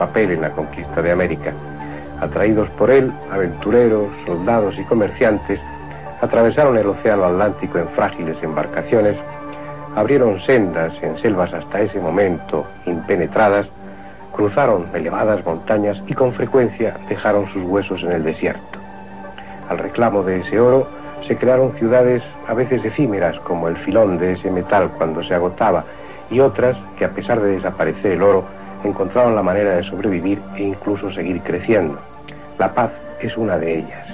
papel en la conquista de América. Atraídos por él, aventureros, soldados y comerciantes atravesaron el Océano Atlántico en frágiles embarcaciones, abrieron sendas en selvas hasta ese momento impenetradas, cruzaron elevadas montañas y con frecuencia dejaron sus huesos en el desierto. Al reclamo de ese oro se crearon ciudades a veces efímeras como el filón de ese metal cuando se agotaba y otras que a pesar de desaparecer el oro encontraron la manera de sobrevivir e incluso seguir creciendo. La paz es una de ellas.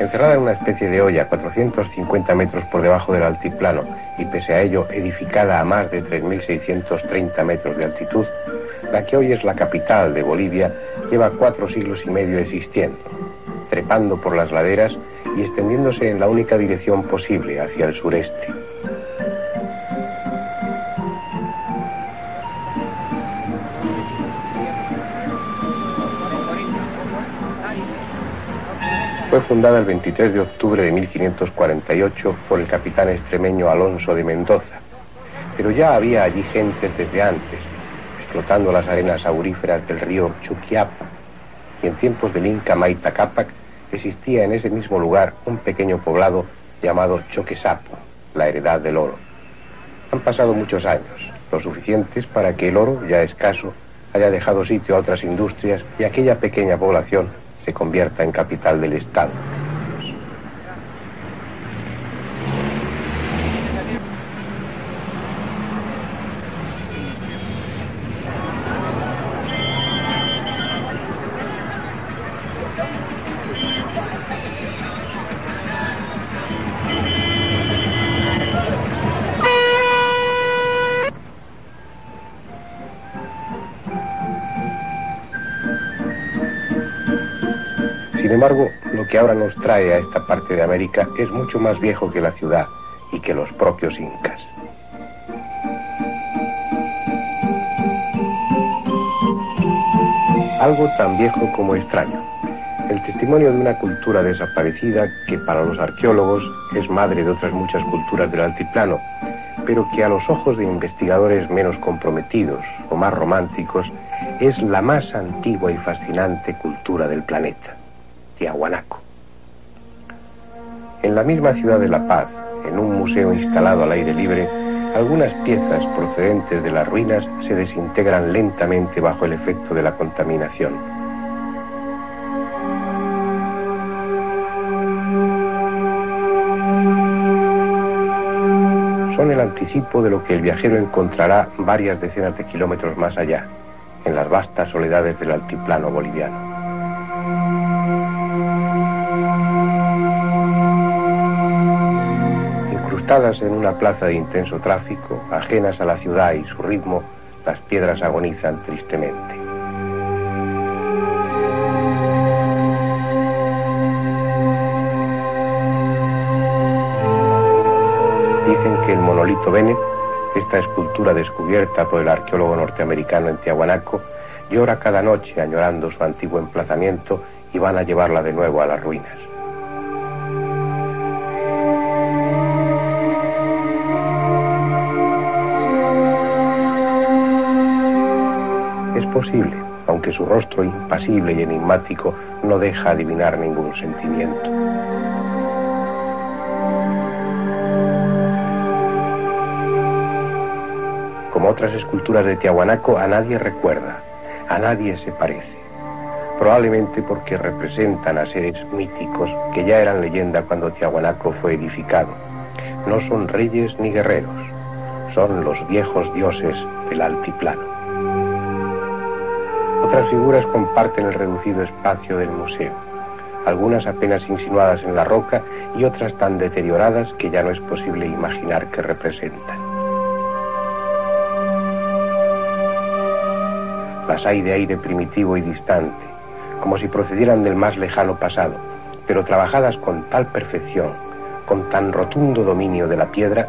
Encerrada en una especie de olla 450 metros por debajo del altiplano y pese a ello edificada a más de 3.630 metros de altitud, la que hoy es la capital de Bolivia lleva cuatro siglos y medio existiendo, trepando por las laderas y extendiéndose en la única dirección posible hacia el sureste. Fue fundada el 23 de octubre de 1548 por el capitán extremeño Alonso de Mendoza, pero ya había allí gente desde antes, explotando las arenas auríferas del río Chuquiapa, y en tiempos del Inca Maita Cápac existía en ese mismo lugar un pequeño poblado llamado Choquesapo, la heredad del oro. Han pasado muchos años, lo suficientes para que el oro, ya escaso, haya dejado sitio a otras industrias y aquella pequeña población se convierta en capital del Estado. Embargo, lo que ahora nos trae a esta parte de América es mucho más viejo que la ciudad y que los propios incas. Algo tan viejo como extraño. El testimonio de una cultura desaparecida que para los arqueólogos es madre de otras muchas culturas del altiplano, pero que a los ojos de investigadores menos comprometidos o más románticos es la más antigua y fascinante cultura del planeta. Tiahuanaco. En la misma ciudad de La Paz, en un museo instalado al aire libre, algunas piezas procedentes de las ruinas se desintegran lentamente bajo el efecto de la contaminación. Son el anticipo de lo que el viajero encontrará varias decenas de kilómetros más allá, en las vastas soledades del altiplano boliviano. En una plaza de intenso tráfico, ajenas a la ciudad y su ritmo, las piedras agonizan tristemente. Dicen que el monolito Bennett, esta escultura descubierta por el arqueólogo norteamericano en Tiahuanaco, llora cada noche añorando su antiguo emplazamiento y van a llevarla de nuevo a las ruinas. Aunque su rostro impasible y enigmático no deja adivinar ningún sentimiento. Como otras esculturas de Tiahuanaco, a nadie recuerda, a nadie se parece. Probablemente porque representan a seres míticos que ya eran leyenda cuando Tiahuanaco fue edificado. No son reyes ni guerreros, son los viejos dioses del altiplano. Otras figuras comparten el reducido espacio del museo, algunas apenas insinuadas en la roca y otras tan deterioradas que ya no es posible imaginar que representan. Las hay de aire primitivo y distante, como si procedieran del más lejano pasado, pero trabajadas con tal perfección, con tan rotundo dominio de la piedra,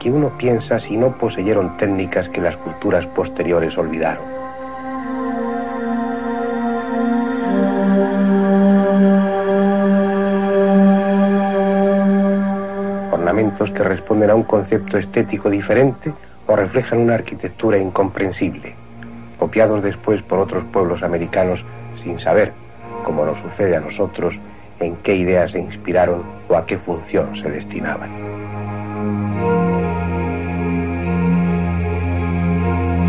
que uno piensa si no poseyeron técnicas que las culturas posteriores olvidaron. Que responden a un concepto estético diferente o reflejan una arquitectura incomprensible, copiados después por otros pueblos americanos sin saber, como nos sucede a nosotros, en qué ideas se inspiraron o a qué función se destinaban.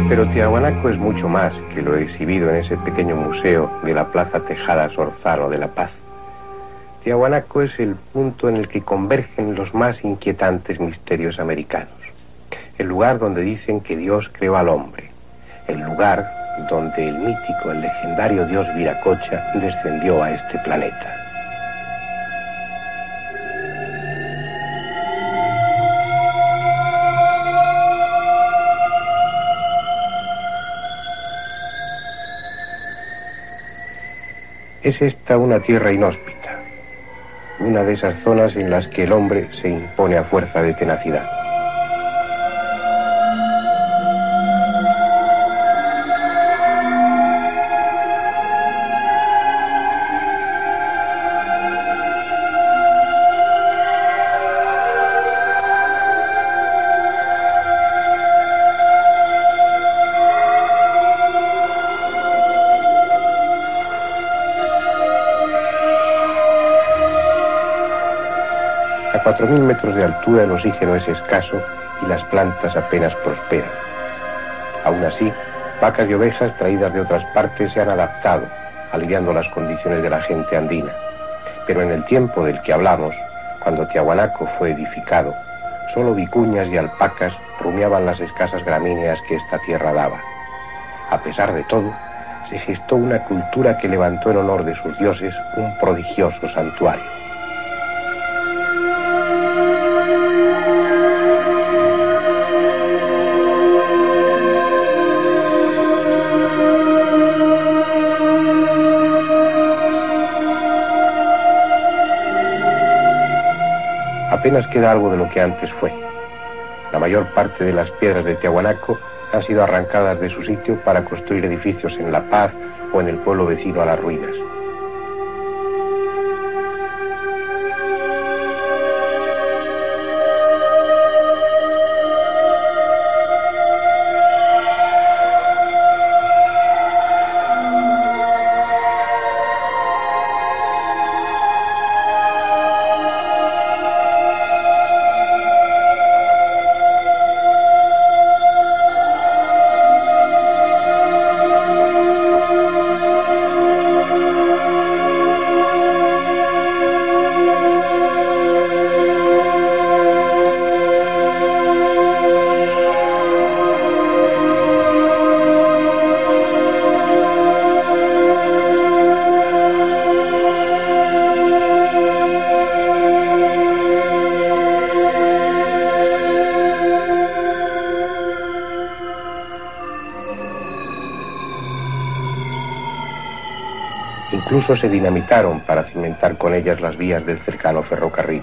Pero Tiahuanaco es mucho más que lo exhibido en ese pequeño museo de la Plaza Tejada Sorzano de La Paz. Tiahuanaco es el punto en el que convergen los más inquietantes misterios americanos. El lugar donde dicen que Dios creó al hombre. El lugar donde el mítico, el legendario dios Viracocha descendió a este planeta. Es esta una tierra inhóspita, una de esas zonas en las que el hombre se impone a fuerza de tenacidad. 4.000 metros de altura el oxígeno es escaso y las plantas apenas prosperan. Aún así, vacas y ovejas traídas de otras partes se han adaptado, aliviando las condiciones de la gente andina. Pero en el tiempo del que hablamos, cuando Tiahuanaco fue edificado, solo vicuñas y alpacas rumiaban las escasas gramíneas que esta tierra daba. A pesar de todo, se gestó una cultura que levantó en honor de sus dioses un prodigioso santuario. Apenas queda algo de lo que antes fue. La mayor parte de las piedras de Tiahuanaco han sido arrancadas de su sitio para construir edificios en La Paz o en el pueblo vecino a las ruinas. Incluso se dinamitaron para cimentar con ellas las vías del cercano ferrocarril.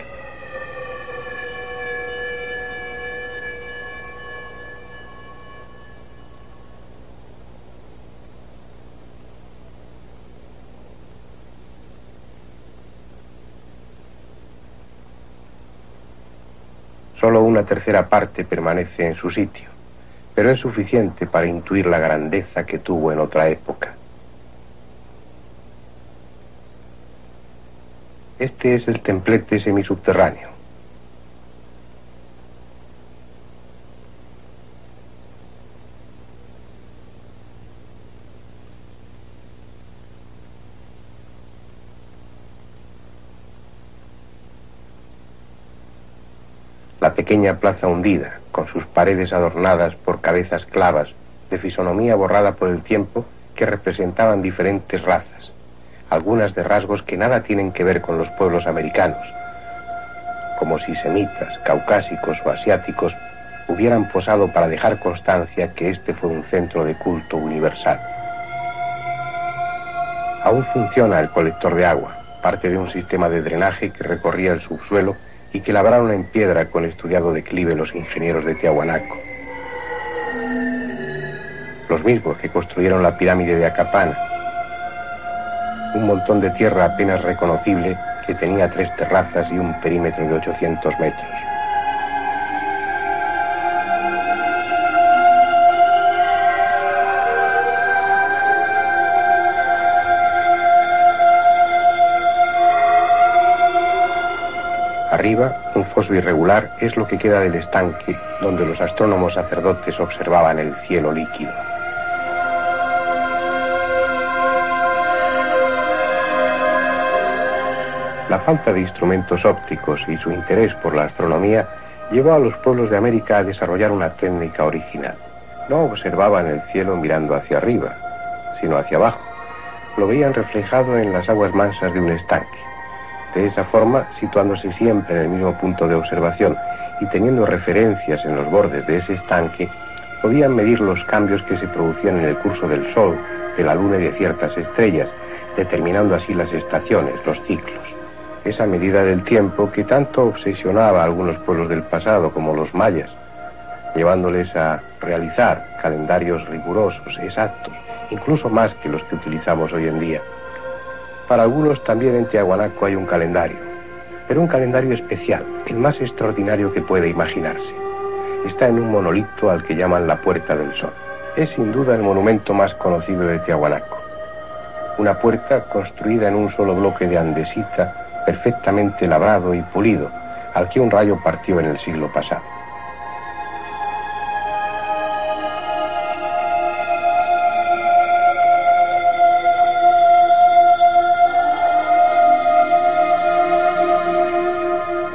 Solo una tercera parte permanece en su sitio, pero es suficiente para intuir la grandeza que tuvo en otra época. Este es el templete semisubterráneo. La pequeña plaza hundida, con sus paredes adornadas por cabezas clavas, de fisonomía borrada por el tiempo, que representaban diferentes razas, algunas de rasgos que nada tienen que ver con los pueblos americanos, como si semitas, caucásicos o asiáticos hubieran posado para dejar constancia que este fue un centro de culto universal. Aún funciona el colector de agua, parte de un sistema de drenaje que recorría el subsuelo y que labraron en piedra con estudiado declive los ingenieros de Tiahuanaco. Los mismos que construyeron la pirámide de Acapana. Un montón de tierra apenas reconocible que tenía tres terrazas y un perímetro de 800 metros. Arriba, un foso irregular es lo que queda del estanque donde los astrónomos sacerdotes observaban el cielo líquido. La falta de instrumentos ópticos y su interés por la astronomía llevó a los pueblos de América a desarrollar una técnica original. No observaban el cielo mirando hacia arriba, sino hacia abajo. Lo veían reflejado en las aguas mansas de un estanque. De esa forma, situándose siempre en el mismo punto de observación y teniendo referencias en los bordes de ese estanque, podían medir los cambios que se producían en el curso del Sol, de la Luna y de ciertas estrellas, determinando así las estaciones, los ciclos. Esa medida del tiempo que tanto obsesionaba a algunos pueblos del pasado, como los mayas, llevándoles a realizar calendarios rigurosos, exactos, incluso más que los que utilizamos hoy en día. Para algunos también en Tiahuanaco hay un calendario, pero un calendario especial, el más extraordinario que puede imaginarse. Está en un monolito al que llaman la Puerta del Sol. Es sin duda el monumento más conocido de Tiahuanaco. Una puerta construida en un solo bloque de andesita, perfectamente labrado y pulido, al que un rayo partió en el siglo pasado.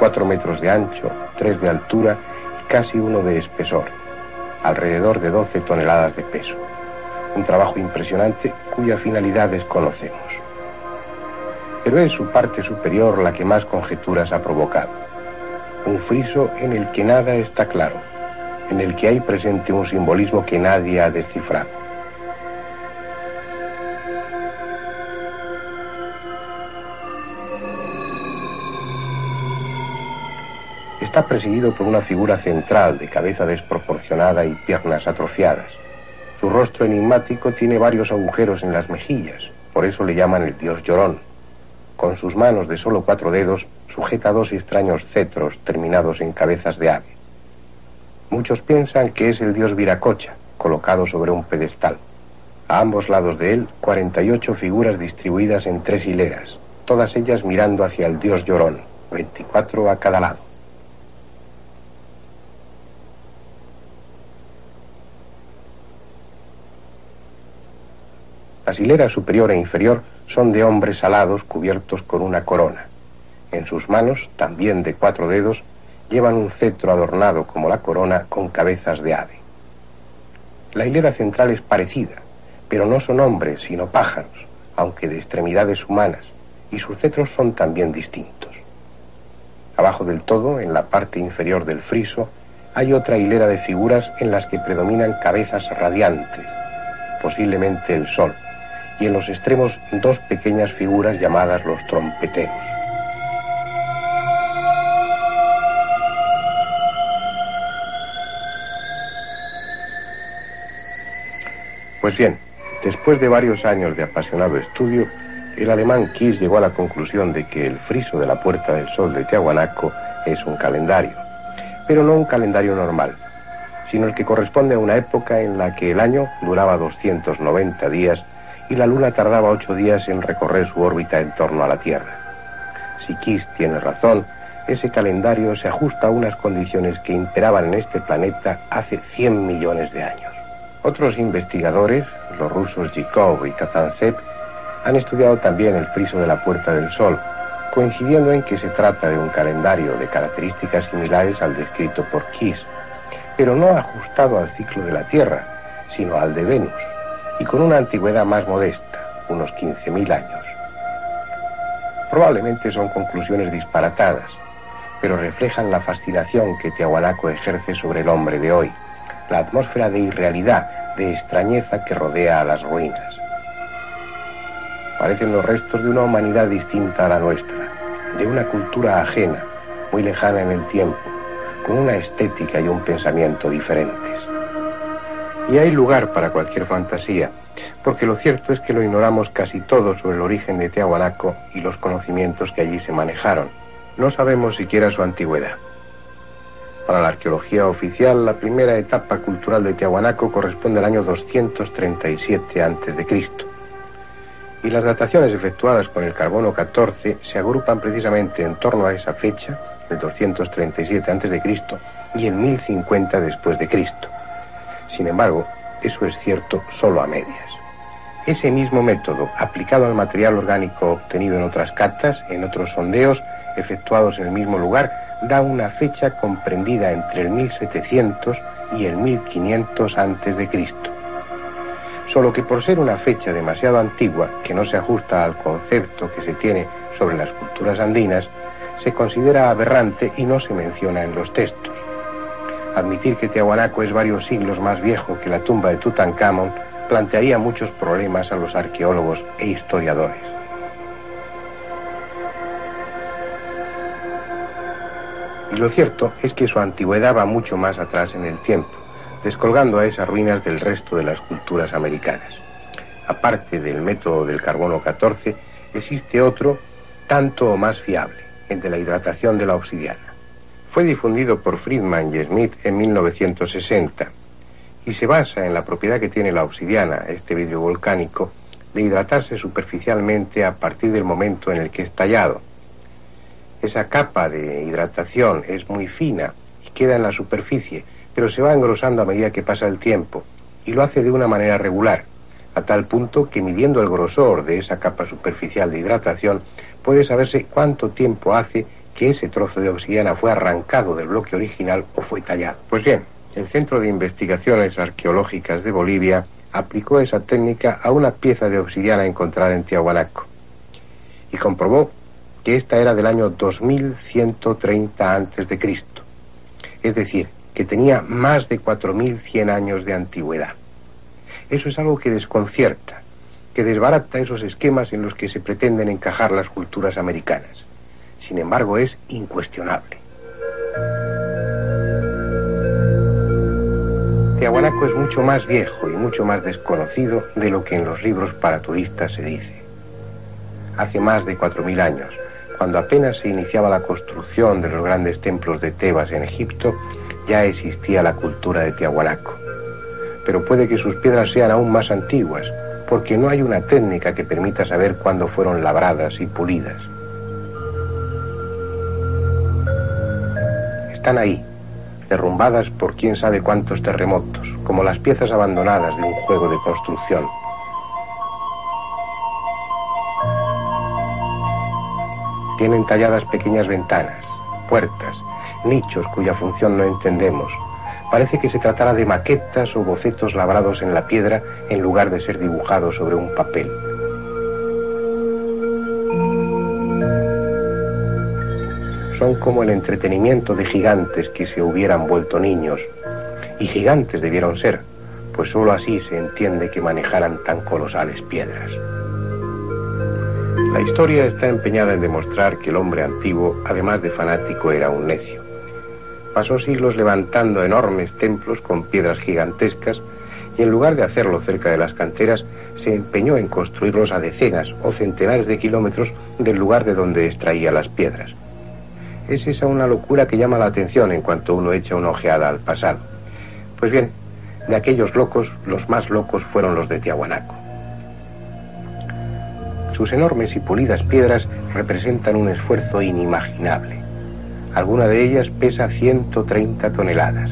cuatro metros de ancho, tres de altura y casi uno de espesor, alrededor de 12 toneladas de peso. Un trabajo impresionante cuya finalidad desconocemos. Pero es su parte superior la que más conjeturas ha provocado. Un friso en el que nada está claro, en el que hay presente un simbolismo que nadie ha descifrado. Está presidido por una figura central de cabeza desproporcionada y piernas atrofiadas. Su rostro enigmático tiene varios agujeros en las mejillas, por eso le llaman el dios llorón. Con sus manos de solo cuatro dedos sujeta dos extraños cetros terminados en cabezas de ave. Muchos piensan que es el dios Viracocha, colocado sobre un pedestal. A ambos lados de él, 48 figuras distribuidas en tres hileras, todas ellas mirando hacia el dios llorón, 24 a cada lado. Las hileras superior e inferior son de hombres alados cubiertos con una corona. En sus manos, también de cuatro dedos, llevan un cetro adornado como la corona con cabezas de ave. La hilera central es parecida, pero no son hombres, sino pájaros, aunque de extremidades humanas, y sus cetros son también distintos. Abajo del todo, en la parte inferior del friso, hay otra hilera de figuras en las que predominan cabezas radiantes, posiblemente el sol, y en los extremos dos pequeñas figuras llamadas los trompeteros. Pues bien, después de varios años de apasionado estudio, el alemán Kiss llegó a la conclusión de que el friso de la Puerta del Sol de Tiahuanaco es un calendario, pero no un calendario normal, sino el que corresponde a una época en la que el año duraba 290 días y la Luna tardaba ocho días en recorrer su órbita en torno a la Tierra. Si Kiss tiene razón, ese calendario se ajusta a unas condiciones que imperaban en este planeta hace 100 millones de años. Otros investigadores, los rusos Zhikov y Kazantsev, han estudiado también el friso de la Puerta del Sol, coincidiendo en que se trata de un calendario de características similares al descrito por Kiss, pero no ajustado al ciclo de la Tierra, sino al de Venus y con una antigüedad más modesta, unos 15.000 años. Probablemente son conclusiones disparatadas, pero reflejan la fascinación que Tiahuanaco ejerce sobre el hombre de hoy, la atmósfera de irrealidad, de extrañeza que rodea a las ruinas. Parecen los restos de una humanidad distinta a la nuestra, de una cultura ajena, muy lejana en el tiempo, con una estética y un pensamiento diferentes. Y hay lugar para cualquier fantasía, porque lo cierto es que lo ignoramos casi todo sobre el origen de Tiahuanaco y los conocimientos que allí se manejaron. No sabemos siquiera su antigüedad. Para la arqueología oficial, la primera etapa cultural de Tiahuanaco corresponde al año 237 a.C. Y las dataciones efectuadas con el carbono 14 se agrupan precisamente en torno a esa fecha, el 237 a.C., y el 1050 después de Cristo. Sin embargo, eso es cierto solo a medias. Ese mismo método, aplicado al material orgánico obtenido en otras cartas, en otros sondeos, efectuados en el mismo lugar, da una fecha comprendida entre el 1700 y el 1500 antes de Cristo. Solo que por ser una fecha demasiado antigua, que no se ajusta al concepto que se tiene sobre las culturas andinas, se considera aberrante y no se menciona en los textos. Admitir que Tiahuanaco es varios siglos más viejo que la tumba de Tutankamón plantearía muchos problemas a los arqueólogos e historiadores. Y lo cierto es que su antigüedad va mucho más atrás en el tiempo, descolgando a esas ruinas del resto de las culturas americanas. Aparte del método del carbono 14, existe otro tanto o más fiable, el de la hidratación de la obsidiana. Fue difundido por Friedman y Smith en 1960 y se basa en la propiedad que tiene la obsidiana, este vidrio volcánico, de hidratarse superficialmente a partir del momento en el que es tallado. Esa capa de hidratación es muy fina y queda en la superficie, pero se va engrosando a medida que pasa el tiempo y lo hace de una manera regular, a tal punto que midiendo el grosor de esa capa superficial de hidratación puede saberse cuánto tiempo hace que ese trozo de obsidiana fue arrancado del bloque original o fue tallado. Pues bien, el Centro de Investigaciones Arqueológicas de Bolivia aplicó esa técnica a una pieza de obsidiana encontrada en Tiahuanaco y comprobó que esta era del año 2130 a.C., es decir, que tenía más de 4100 años de antigüedad. Eso es algo que desconcierta, que desbarata esos esquemas en los que se pretenden encajar las culturas americanas. Sin embargo, es incuestionable. Tiahuanaco es mucho más viejo y mucho más desconocido de lo que en los libros para turistas se dice. Hace más de 4.000 años, cuando apenas se iniciaba la construcción de los grandes templos de Tebas en Egipto, ya existía la cultura de Tiahuanaco. Pero puede que sus piedras sean aún más antiguas, porque no hay una técnica que permita saber cuándo fueron labradas y pulidas. Están ahí, derrumbadas por quién sabe cuántos terremotos, como las piezas abandonadas de un juego de construcción. Tienen talladas pequeñas ventanas, puertas, nichos cuya función no entendemos. Parece que se tratara de maquetas o bocetos labrados en la piedra en lugar de ser dibujados sobre un papel. Como el entretenimiento de gigantes que se hubieran vuelto niños. Y gigantes debieron ser, pues sólo así se entiende que manejaran tan colosales piedras. La historia está empeñada en demostrar que el hombre antiguo, además de fanático, era un necio. Pasó siglos levantando enormes templos con piedras gigantescas y en lugar de hacerlo cerca de las canteras, se empeñó en construirlos a decenas o centenares de kilómetros del lugar de donde extraía las piedras. Es esa una locura que llama la atención en cuanto uno echa una ojeada al pasado. Pues bien, de aquellos locos, los más locos fueron los de Tiahuanaco. Sus enormes y pulidas piedras representan un esfuerzo inimaginable. Alguna de ellas pesa 130 toneladas.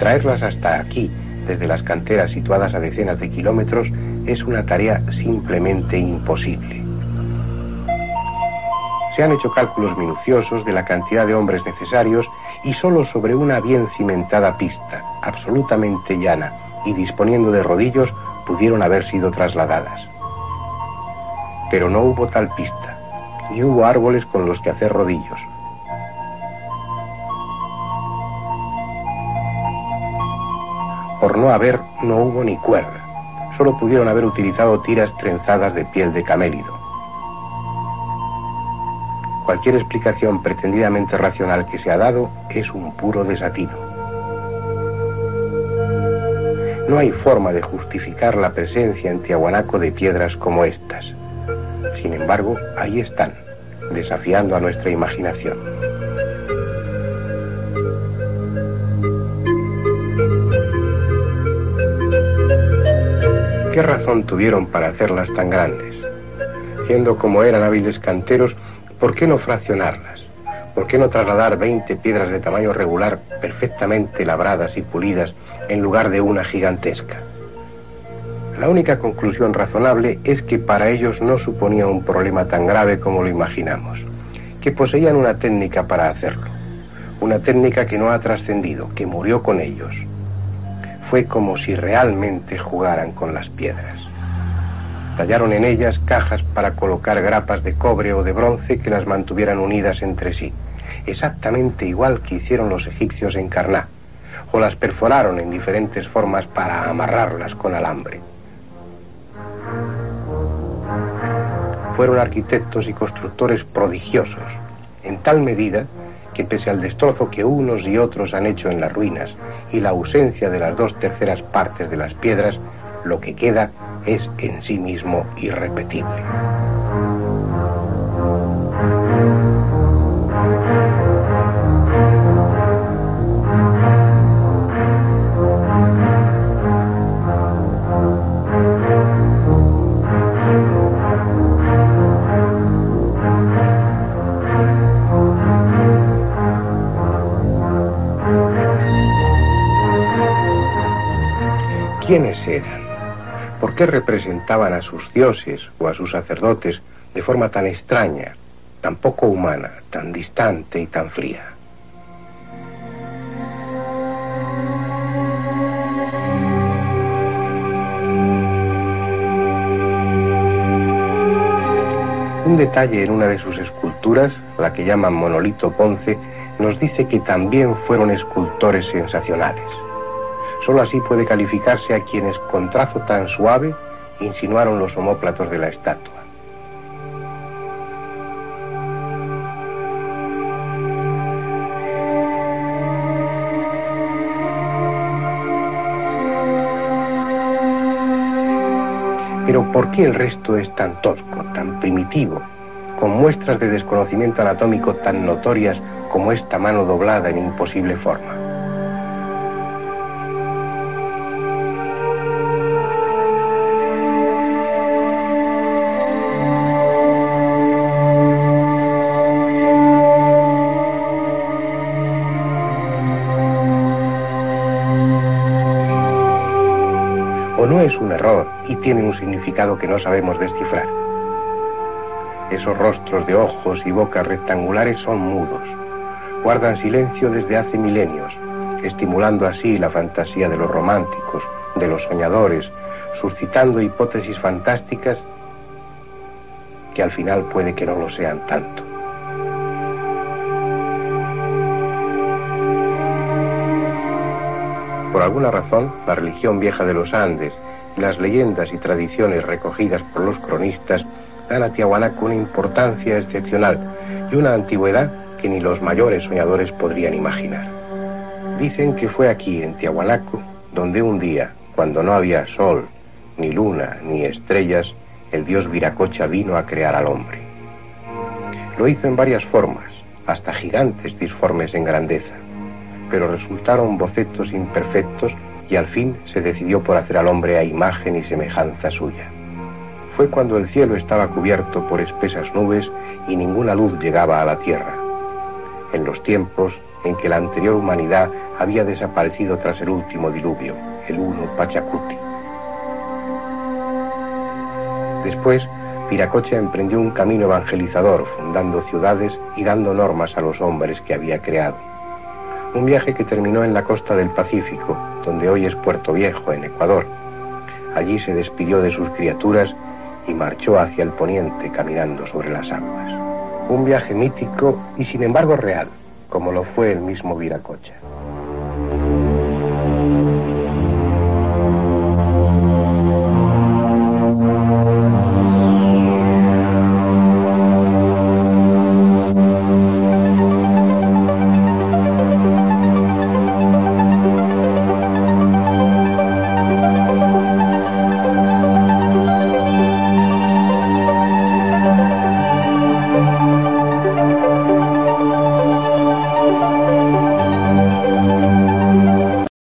Traerlas hasta aquí, desde las canteras situadas a decenas de kilómetros, es una tarea simplemente imposible. Se han hecho cálculos minuciosos de la cantidad de hombres necesarios y solo sobre una bien cimentada pista, absolutamente llana y disponiendo de rodillos, pudieron haber sido trasladadas. Pero no hubo tal pista, ni hubo árboles con los que hacer rodillos. Por no haber, no hubo ni cuerda. Solo pudieron haber utilizado tiras trenzadas de piel de camélido. Cualquier explicación pretendidamente racional que se ha dado es un puro desatino. No hay forma de justificar la presencia en Tiahuanaco de piedras como estas. Sin embargo, ahí están, desafiando a nuestra imaginación. ¿Qué razón tuvieron para hacerlas tan grandes? Siendo como eran hábiles canteros, ¿por qué no fraccionarlas? ¿Por qué no trasladar 20 piedras de tamaño regular perfectamente labradas y pulidas en lugar de una gigantesca? La única conclusión razonable es que para ellos no suponía un problema tan grave como lo imaginamos, que poseían una técnica para hacerlo, una técnica que no ha trascendido, que murió con ellos. Fue como si realmente jugaran con las piedras. Tallaron en ellas cajas para colocar grapas de cobre o de bronce que las mantuvieran unidas entre sí, exactamente igual que hicieron los egipcios en Karná, o las perforaron en diferentes formas para amarrarlas con alambre. fueron arquitectos y constructores prodigiosos, en tal medida que pese al destrozo que unos y otros han hecho en las ruinas y la ausencia de las dos terceras partes de las piedras, lo que queda es en sí mismo irrepetible. quiénes eran, por qué representaban a sus dioses o a sus sacerdotes de forma tan extraña, tan poco humana, tan distante y tan fría. Un detalle en una de sus esculturas, la que llaman Monolito Ponce, nos dice que también fueron escultores sensacionales. Solo así puede calificarse a quienes con trazo tan suave insinuaron los homóplatos de la estatua. Pero ¿por qué el resto es tan tosco, tan primitivo, con muestras de desconocimiento anatómico tan notorias como esta mano doblada en imposible forma? Y tiene un significado que no sabemos descifrar. Esos rostros de ojos y bocas rectangulares son mudos, guardan silencio desde hace milenios, estimulando así la fantasía de los románticos, de los soñadores, suscitando hipótesis fantásticas que al final puede que no lo sean tanto. Por alguna razón, la religión vieja de los Andes las leyendas y tradiciones recogidas por los cronistas dan a Tiahuanaco una importancia excepcional y una antigüedad que ni los mayores soñadores podrían imaginar. Dicen que fue aquí, en Tiahuanaco, donde un día, cuando no había sol, ni luna, ni estrellas, el dios Viracocha vino a crear al hombre. Lo hizo en varias formas, hasta gigantes disformes en grandeza, pero resultaron bocetos imperfectos y al fin se decidió por hacer al hombre a imagen y semejanza suya. Fue cuando el cielo estaba cubierto por espesas nubes y ninguna luz llegaba a la tierra, en los tiempos en que la anterior humanidad había desaparecido tras el último diluvio, el uno Pachacuti. Después, Piracocha emprendió un camino evangelizador, fundando ciudades y dando normas a los hombres que había creado. Un viaje que terminó en la costa del Pacífico, donde hoy es Puerto Viejo, en Ecuador. Allí se despidió de sus criaturas y marchó hacia el poniente caminando sobre las aguas. Un viaje mítico y sin embargo real, como lo fue el mismo Viracocha.